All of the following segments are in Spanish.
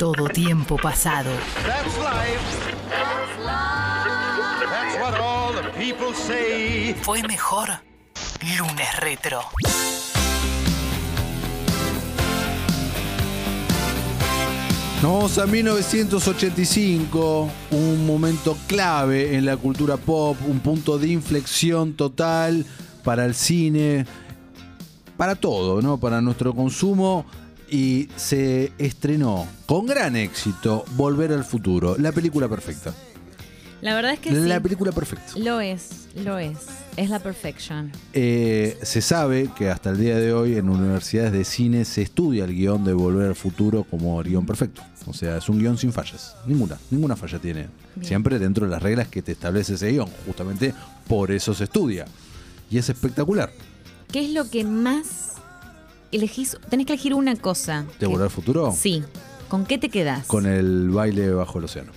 todo tiempo pasado. That's life. That's what all the people say. Fue mejor lunes retro. Nos vamos a 1985, un momento clave en la cultura pop, un punto de inflexión total para el cine, para todo, ¿no? Para nuestro consumo. Y se estrenó con gran éxito Volver al Futuro, la película perfecta. La verdad es que La sí. película perfecta. Lo es, lo es. Es la perfection. Eh, se sabe que hasta el día de hoy en universidades de cine se estudia el guion de Volver al Futuro como guion perfecto. O sea, es un guion sin fallas. Ninguna, ninguna falla tiene. Bien. Siempre dentro de las reglas que te establece ese guion. Justamente por eso se estudia. Y es espectacular. ¿Qué es lo que más elegís? Tenés que elegir una cosa. ¿De Volver al Futuro? Sí. ¿Con qué te quedás? Con el baile bajo el océano.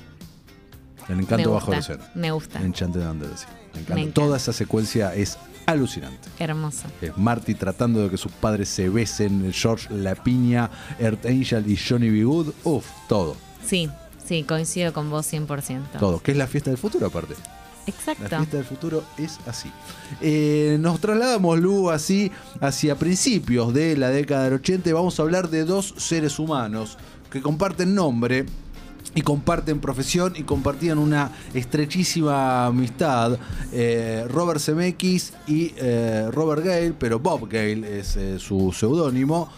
El encanto bajo el océano. Me gusta. Enchanted Under the Sea. Me encanta. Me encanta. Toda esa secuencia es alucinante. Hermoso. Es Marty tratando de que sus padres se besen, George La Piña, Earth Angel y Johnny B. Good. Uf, todo, Sí, sí, coincido con vos 100%. todo. Que es la fiesta del futuro aparte. La Exacto. fiesta del futuro es así. Eh, nos trasladamos, Lu, así hacia principios de la década del 80 y vamos a hablar de dos seres humanos que comparten nombre y comparten profesión y compartían una estrechísima amistad. Eh, Robert Zemeckis y eh, Robert Gale, pero Bob Gale es su seudónimo.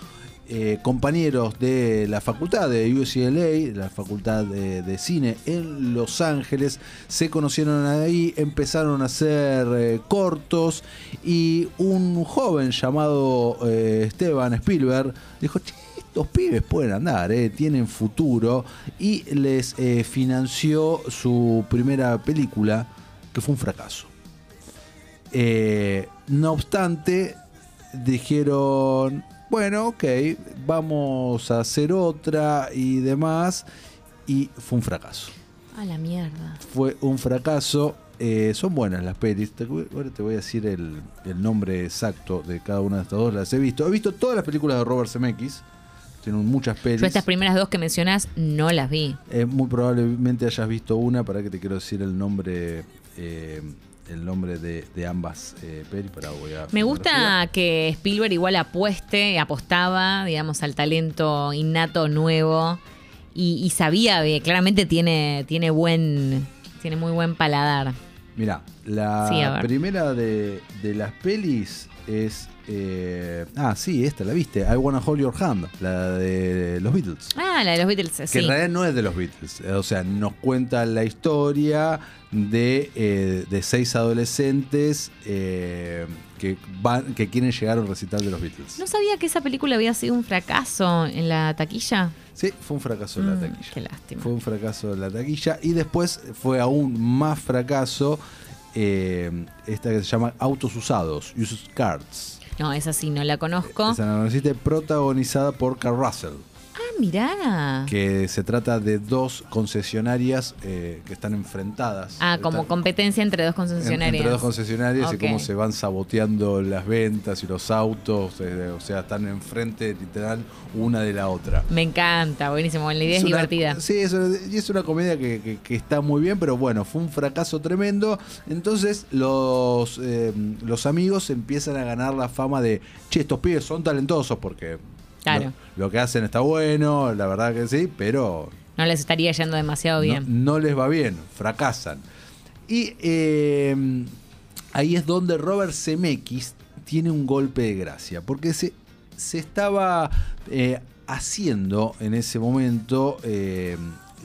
Eh, compañeros de la facultad de UCLA, la facultad de, cine en Los Ángeles, se conocieron ahí, empezaron a hacer eh, cortos y un joven llamado eh, Esteban Spielberg dijo, "Che, estos pibes pueden andar, eh, tienen futuro y les financió su primera película que fue un fracaso. No obstante, dijeron, bueno, ok, vamos a hacer otra y demás. Y fue un fracaso. A la mierda. Fue un fracaso. Eh, son buenas las pelis. Ahora te voy a decir el, el nombre exacto de cada una de estas dos. Las he visto. He visto todas las películas de Robert Zemeckis. Tienen muchas pelis. Yo estas primeras dos que mencionás no las vi. Eh, muy probablemente hayas visto una, para que te quiero decir el nombre eh, el nombre de, de ambas eh, voy a Me gusta que Spielberg igual apueste, apostaba, digamos, al talento innato nuevo y, y sabía, que claramente tiene, tiene buen, tiene muy buen paladar. Mira, la Sí, primera de, de las pelis es. eh, ah, sí, esta la viste. I Wanna Hold Your Hand, la de los Beatles. Ah, la de los Beatles, Que sí. en realidad no es de los Beatles. O sea, nos cuenta la historia de, eh, de seis adolescentes eh, que, van, que quieren llegar a un recital de los Beatles. ¿No sabía que esa película había sido un fracaso en la taquilla? Sí, fue un fracaso en la Mm, taquilla. qué lástima. Fue un fracaso en la taquilla. Y después fue aún más fracaso eh, esta que se llama Autos Usados, Used Cars. No, esa sí no la conozco. Esa no la conociste, protagonizada por Carl Russell. Mirá. Que se trata de dos concesionarias eh, que están enfrentadas. Ah, como Están- competencia entre dos en- concesionarias. Entre dos concesionarias y cómo se van saboteando las ventas y los autos. eh, o sea, están enfrente literal una de la otra. Me encanta, buenísimo. La idea es, una- divertida. Sí, es una, y es una comedia que, que- que está muy bien, pero bueno, fue un fracaso tremendo. Entonces los, eh, los amigos empiezan a ganar la fama de, che, estos pibes son talentosos porque Claro. lo, lo que hacen está bueno, la verdad que sí, pero No les estaría yendo demasiado bien. no les va bien, fracasan. Y eh, ahí es donde Robert Zemeckis tiene un golpe de gracia, porque se, se estaba eh, haciendo en ese momento eh,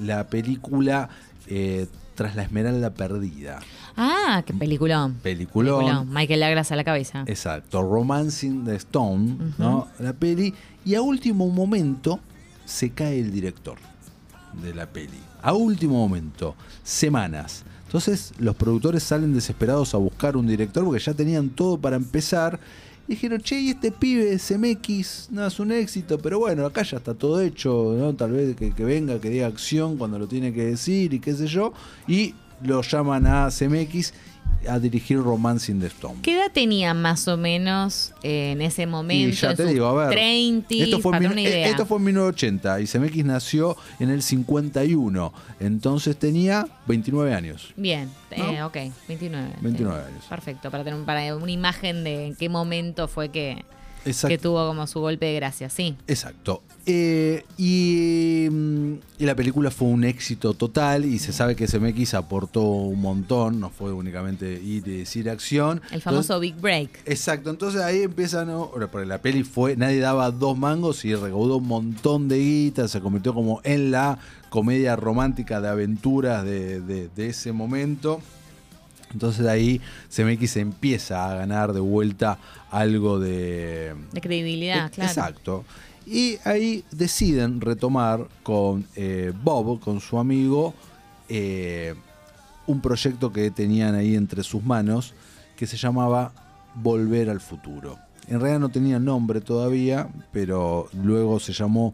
la película eh, Tras la Esmeralda Perdida. Ah, qué peliculón. Peliculón. Peliculón. Michael Lagras a la cabeza. Exacto, Romancing the Stone, ¿no? La peli. Y a último momento se cae el director de la peli. A último momento, semanas. Entonces los productores salen desesperados a buscar un director porque ya tenían todo para empezar. Dijeron, che, y este pibe, CMX, no es un éxito, pero bueno, acá ya está todo hecho, ¿no? Tal vez que, que venga, que diga acción cuando lo tiene que decir y qué sé yo. Y lo llaman a CMX a dirigir Romance in the Stone. ¿Qué edad tenía más o menos eh, en ese momento? Y ya en te digo, a ver. 30, esto, fue en eh, esto fue en 1980 y Zemeckis nació en el 51. Entonces tenía 29 años. Bien, ¿No? eh, ok, 29. 29 sí. años. Perfecto, para tener para una imagen de en qué momento fue que, Exacto. que tuvo como su golpe de gracia, sí. Exacto. Eh, y, mm, y la película fue un éxito total y se sabe que CMX aportó un montón, no fue únicamente ir y decir acción. El famoso Entonces- Big Break. Exacto, entonces ahí empiezan, ¿no? La peli fue, nadie daba dos mangos y recaudó un montón de guita, se convirtió como en la comedia romántica de aventuras de, de- de ese momento. Entonces ahí CMX empieza a ganar de vuelta algo de, De credibilidad, e- claro. Exacto. Y ahí deciden retomar con eh, Bob, con su amigo, eh, un proyecto que tenían ahí entre sus manos que se llamaba Volver al Futuro. En realidad no tenía nombre todavía, pero luego se llamó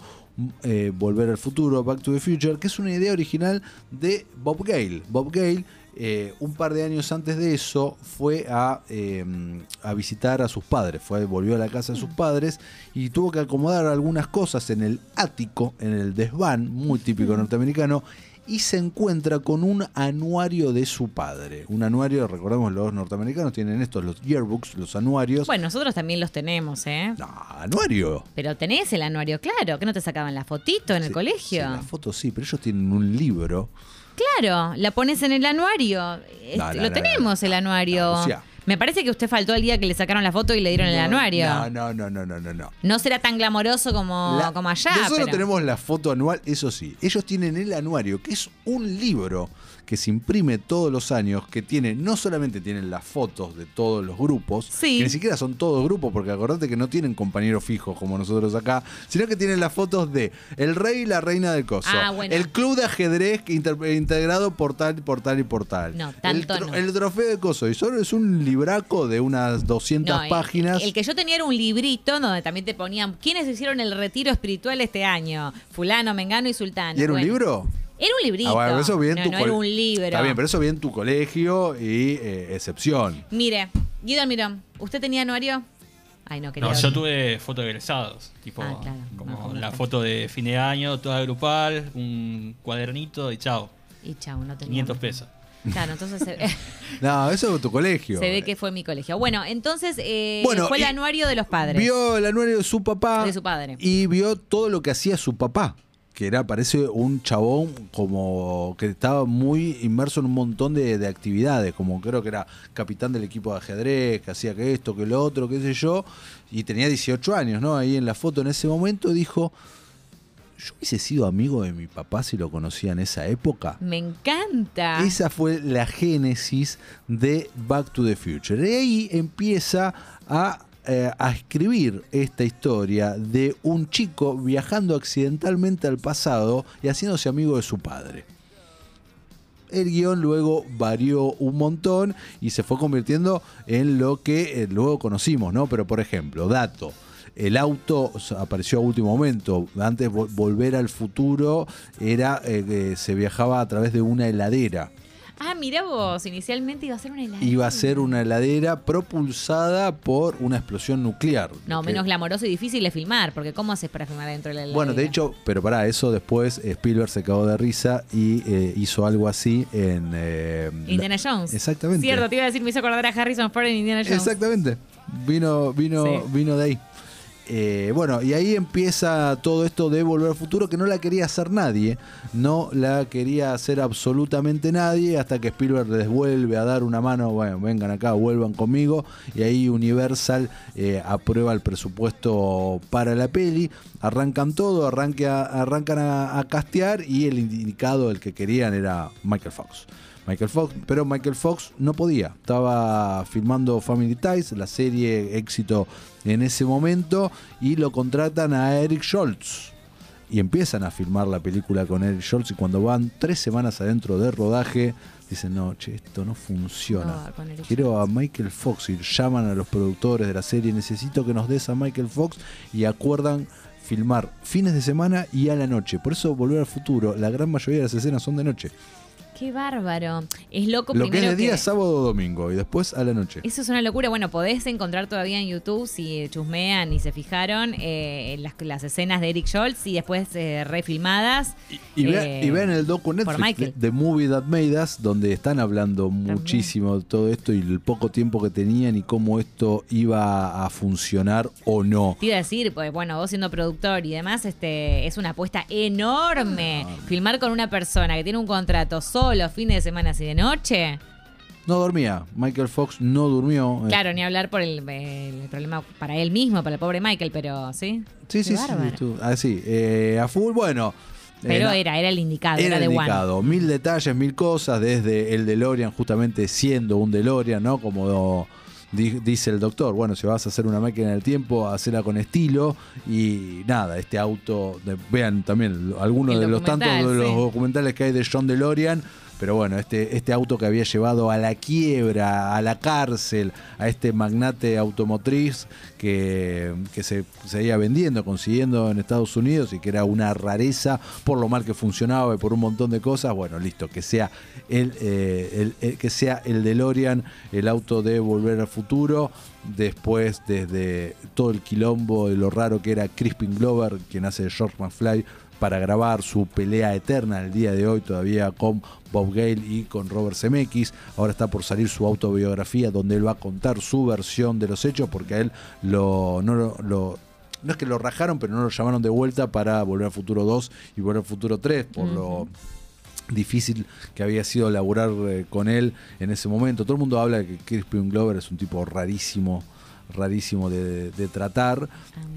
eh, Volver al Futuro, Back to the Future, que es una idea original de Bob Gale. Bob Gale, eh, un par de años antes de eso, fue a, eh, a visitar a sus padres, fue, volvió a la casa de sus padres y tuvo que acomodar algunas cosas en el ático, en el desván, muy típico norteamericano, y se encuentra con un anuario de su padre. Un anuario, recordemos, los norteamericanos tienen estos, los yearbooks, los anuarios. Bueno, nosotros también los tenemos, ¿eh? No, anuario. Pero tenés el anuario, claro, que no te sacaban la fotito en el colegio. sí, la foto sí, pero ellos tienen un libro. Claro, la pones en el anuario. No, no, lo no, tenemos el no, anuario. Me parece que usted faltó el día que le sacaron la foto y le dieron el anuario. No, no, no, no, no, no. no. No será tan glamoroso como, La- como allá. Nosotros pero- tenemos la foto anual, eso sí. Ellos tienen el anuario, que es un libro que se imprime todos los años, que tiene, no solamente tienen las fotos de todos los grupos, Sí. que ni siquiera son todos grupos, porque acordate que no tienen compañeros fijos como nosotros acá, sino que tienen las fotos de el rey y la reina del coso, Ah, bueno. el club de ajedrez que integrado por tal, por tal y por tal. No, el, tanto no. el trofeo de coso, y solo es un libraco de unas 200 No, el- páginas. El, que yo tenía era un librito donde también te ponían quiénes hicieron el retiro espiritual este año. Fulano, Mengano y Sultano. ¿Y era un libro? Era un librito. Ah, bueno, eso bien no, tu no col- era un libro. Está bien, pero eso bien tu colegio y eh, excepción. Mire, Guido Almirón, ¿usted tenía anuario? Ay, no quería. No, yo tuve fotos de egresados, tipo Ah, claro. como No, la foto de fin de año, toda grupal, un cuadernito y chao, Y chau, no tenía. 500 pesos. Claro, entonces se, No, eso es tu colegio. se ve que fue mi colegio. Bueno, entonces eh, Bueno, fue el anuario de los padres. Vio el anuario de su papá. De su padre. Y vio todo lo que hacía su papá. Que era, parece un chabón como que estaba muy inmerso en un montón de, de actividades, como creo que era capitán del equipo de ajedrez, que hacía que esto, que lo otro, qué sé yo, y tenía 18 años, ¿no? Ahí en la foto en ese momento dijo, yo hubiese sido amigo de mi papá si lo conocía en esa época. Me encanta. Esa fue la génesis de Back to the Future. Y ahí empieza a, eh, a escribir esta historia de un chico viajando accidentalmente al pasado y haciéndose amigo de su padre. El guion luego varió un montón y se fue convirtiendo en lo que eh, luego conocimos, ¿no? Pero por ejemplo, dato. El auto apareció a último momento. Antes vo- volver al futuro era eh, se viajaba a través de una heladera. Ah, mira vos, inicialmente iba a ser una heladera. Iba a ser una heladera propulsada por una explosión nuclear. No, Que- menos glamoroso y difícil de filmar, porque ¿cómo haces para filmar dentro de la heladera? Bueno, de hecho, pero para eso después eh, Spielberg se cagó de risa y eh, hizo algo así en eh, Indiana la- Jones. Exactamente. Cierto, te iba a decir, me hizo acordar a Harrison Ford en Indiana Jones. Exactamente. Vino, vino, Sí. vino de ahí. Eh, bueno, y ahí empieza todo esto de Volver al Futuro que no la quería hacer nadie, no la quería hacer absolutamente nadie hasta que Spielberg les vuelve a dar una mano, bueno, vengan acá, vuelvan conmigo, y ahí Universal eh, aprueba el presupuesto para la peli, arrancan todo, arranca, arrancan a, a castear y el indicado, el que querían era Michael Fox. Michael Fox, pero Michael Fox no podía. Estaba filmando Family Ties, la serie éxito en ese momento, y lo contratan a Eric Schultz. Y empiezan a filmar la película con Eric Schultz y cuando van tres semanas adentro de rodaje, dicen, no, che, esto no funciona. No, Eric Quiero a Michael Fox y llaman a los productores de la serie, necesito que nos des a Michael Fox y acuerdan filmar fines de semana y a la noche. Por eso Volver al Futuro, la gran mayoría de las escenas son de noche Qué bárbaro. Es loco Lo que es primero de día, sábado o domingo, y después a la noche. Eso es una locura. Bueno, podés encontrar todavía en YouTube, si chusmean y se fijaron, eh, las, las escenas de Eric Scholz y después eh, refilmadas. Y, vean, eh, y vean el docu Netflix. The Movie That Made Us, donde están hablando muchísimo de todo esto y el poco tiempo que tenían y cómo esto iba a funcionar o no. Te iba a decir, pues bueno, vos siendo productor y demás, este es una apuesta enorme. Filmar con una persona que tiene un contrato solo, fines de semana y de noche. No dormía. Michael Fox no durmió. Claro, ni hablar por el, el problema para él mismo, para el pobre Michael, pero sí. Sí, Qué sí, sí. bárbaro. estuvo- ah, eh, a full, bueno. eh, Pero era, era el indicado, era, Era de One. indicado. Mil detalles, mil cosas, desde el DeLorean justamente siendo un DeLorean, ¿no? Como dice el doctor, bueno, si vas a hacer una máquina del tiempo, hacela con estilo y nada, este auto, de- vean también algunos de los tantos de los documentales que hay de John DeLorean. Pero bueno, este, este auto que había llevado a la quiebra, a la cárcel, a este magnate automotriz que, que se seguía vendiendo, consiguiendo en Estados Unidos y que era una rareza por lo mal que funcionaba y por un montón de cosas. Bueno, listo, que sea el, eh, el- el- que sea el DeLorean, el auto de Volver al Futuro. Después, desde todo el quilombo de lo raro que era Crispin Glover, quien hace George McFly, para grabar su pelea eterna el día de hoy todavía con Bob Gale y con Robert Zemeckis. Ahora está por salir su autobiografía donde él va a contar su versión de los hechos porque a él lo, no lo, lo- no es que lo rajaron, pero no lo llamaron de vuelta para Volver al Futuro 2 y Volver al Futuro 3 por lo difícil que había sido laburar eh, con él en ese momento. Todo el mundo habla de que Crispin Glover es un tipo rarísimo, rarísimo de, de tratar.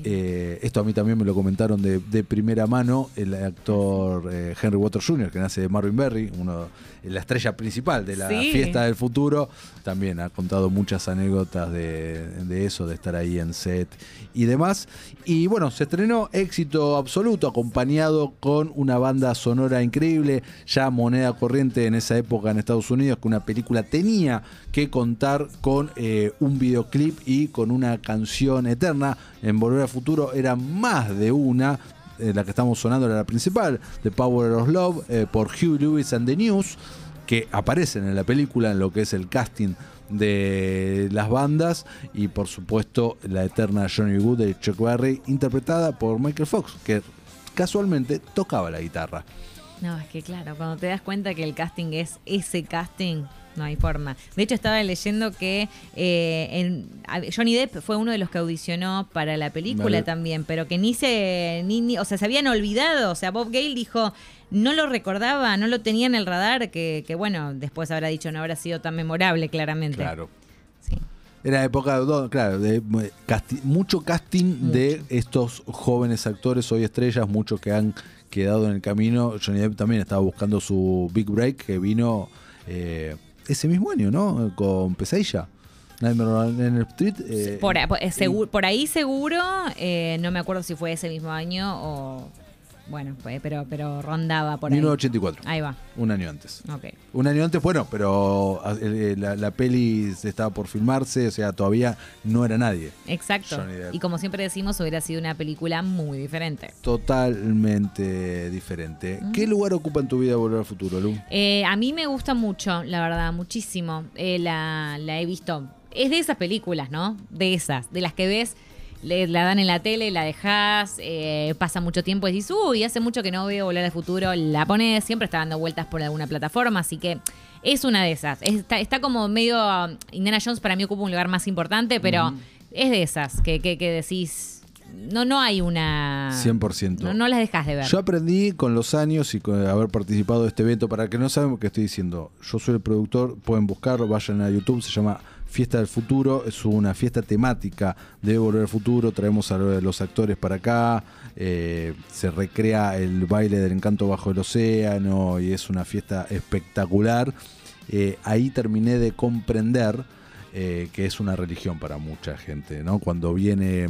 Eh, esto a mí también me lo comentaron de, de primera mano el actor eh, Henry Waters Jr., que nace de Marvin Berry, uno, la estrella principal de la Sí. fiesta del futuro. También ha contado muchas anécdotas de, de eso, de estar ahí en set y demás. Y bueno, se estrenó éxito absoluto, acompañado con una banda sonora increíble, ya moneda corriente en esa época en Estados Unidos, que una película tenía que contar con eh, un videoclip y con una canción eterna. En Volver al Futuro era más de una, la que estamos sonando era la principal, The Power of Love, eh, por Hugh Lewis and the News, que aparecen en la película en lo que es el casting de las bandas y por supuesto la eterna Johnny Good de Chuck Berry interpretada por Michael Fox que casualmente tocaba la guitarra. No, es que claro, cuando te das cuenta que el casting es ese casting, no hay forma. De hecho, estaba leyendo que eh, en- Johnny Depp fue uno de los que audicionó para la película Vale. también, pero que ni se, ni, ni- o sea, se habían olvidado. O sea, Bob Gale dijo, no lo recordaba, no lo tenía en el radar, que, que bueno, después habrá dicho, no habrá sido tan memorable, claramente. Claro. Sí. Era época, claro, de eh, casti- mucho casting de estos jóvenes actores, hoy estrellas, muchos que han quedado en el camino. Johnny Depp también estaba buscando su big break que vino eh, ese mismo año, ¿no? Con Pesadilla. Nightmare on Elm Street. eh, Por, eh, segu- por ahí seguro, eh, no me acuerdo si fue ese mismo año o... Bueno, fue- pero, pero rondaba por ahí. 1984. Ahí va. Un año antes. Ok. Un año antes, bueno, pero eh, la, la peli estaba por filmarse, o sea, todavía no era nadie. Exacto. Y como siempre decimos, hubiera sido una película muy diferente. Totalmente diferente. ¿Qué lugar ocupa en tu vida Volver al Futuro, Lu? Eh, a mí me gusta mucho, la verdad, muchísimo. Eh, la, la he visto. Es de esas películas, ¿no? De esas, de las que ves, le- la dan en la tele, la dejas, eh, pasa mucho tiempo y dices, uy, hace mucho que no veo Volver al Futuro, la pones, siempre está dando vueltas por alguna plataforma, así que es una de esas. Está, está como medio. Indiana Jones para mí ocupa un lugar más importante, pero es de esas que, que, que decís. No, no hay una. 100%. No, no las dejas de ver. Yo aprendí con los años y con haber participado de este evento, para que no saben lo que estoy diciendo, yo soy el productor, pueden buscarlo, vayan a YouTube, se llama Fiesta del Futuro, es una fiesta temática de Volver al Futuro, traemos a los actores para acá, eh, se recrea el baile del encanto bajo el océano y es una fiesta espectacular. Eh, ahí terminé de comprender eh, que es una religión para mucha gente, ¿no? Cuando viene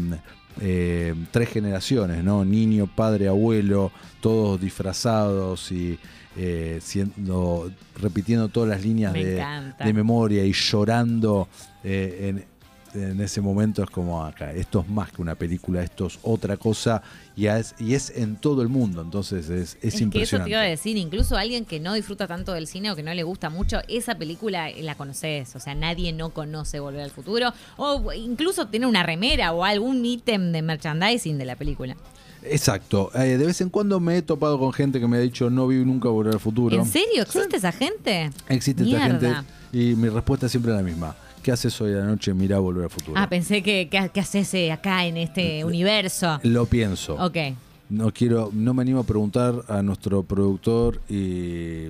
eh, tres generaciones, ¿no? Niño, padre, abuelo, todos disfrazados y eh, siendo, repitiendo todas las líneas Me de, memoria y llorando eh, en- en ese momento es como acá, esto es más que una película, esto es otra cosa y es, y es en todo el mundo, entonces es, es, Es que eso te impresionante. iba a decir, incluso alguien que no disfruta tanto del cine o que no le gusta mucho, esa película la conoces. O sea, nadie no conoce Volver al Futuro. O incluso tiene una remera o algún ítem de merchandising de la película. Exacto, Eh, de vez en cuando me he topado con gente que me ha dicho no vi nunca Volver al Futuro. ¿En serio? ¿Existe esa gente? Existe Mierda. gente y mi respuesta es siempre la misma. ¿Qué haces hoy a la noche? Mirá Volver al Futuro. Ah, pensé que, que haces eh, acá en este universo. Lo pienso. Ok. No quiero, no me animo a preguntar a nuestro productor y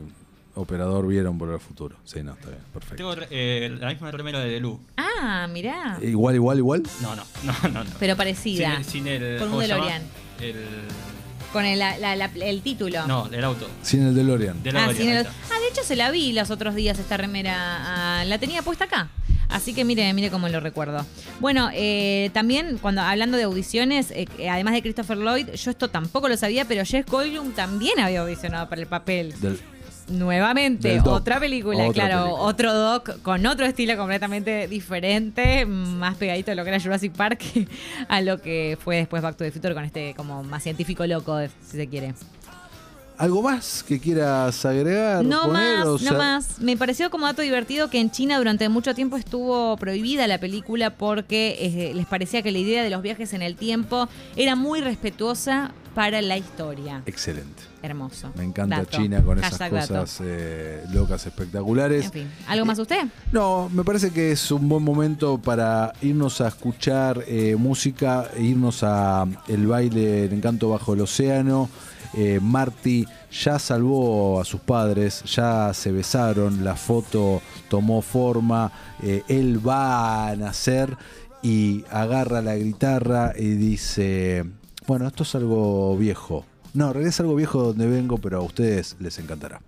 operador vieron Volver al Futuro. Sí, no, está bien, perfecto. Tengo eh, la misma remera de Delu. Ah, mirá. Igual, igual, igual. No, no, no, no. no. Pero parecida. Sin, sin el. Con un ¿cómo se llama? El. Con el, la- la- el título. No, el auto. Sin el DeLorean. DeLorean, Ah, ahí el- ah, de hecho se la vi los otros días esta remera. ah, la tenía puesta acá. Así que mire, mire cómo lo recuerdo. Bueno, eh, también cuando hablando de audiciones, eh, además de Christopher Lloyd, yo esto tampoco lo sabía, pero Jeff Goldblum también había audicionado para el papel. Del- Nuevamente, otra película, Otra claro, película. otro doc con otro estilo completamente diferente, más pegadito a lo que era Jurassic Park a lo que fue después Back to the Future con este como más científico loco, si se quiere. ¿Algo más que quieras agregar? No poner, más, o no más. Me pareció como dato divertido que en China durante mucho tiempo estuvo prohibida la película porque eh, les parecía que la idea de los viajes en el tiempo era muy respetuosa para la historia. Excelente. Hermoso. Me encanta Dato. China con esas Hashtag cosas eh, locas, espectaculares. En fin, ¿algo más usted? No, me parece que es un buen momento para irnos a escuchar eh, música, e irnos a el baile El Encanto Bajo el Océano. Eh, Marty ya salvó a sus padres, ya se besaron, la foto tomó forma, eh, él va a nacer y agarra la guitarra y dice, bueno, esto es algo viejo. No, es algo viejo donde vengo, pero a ustedes les encantará.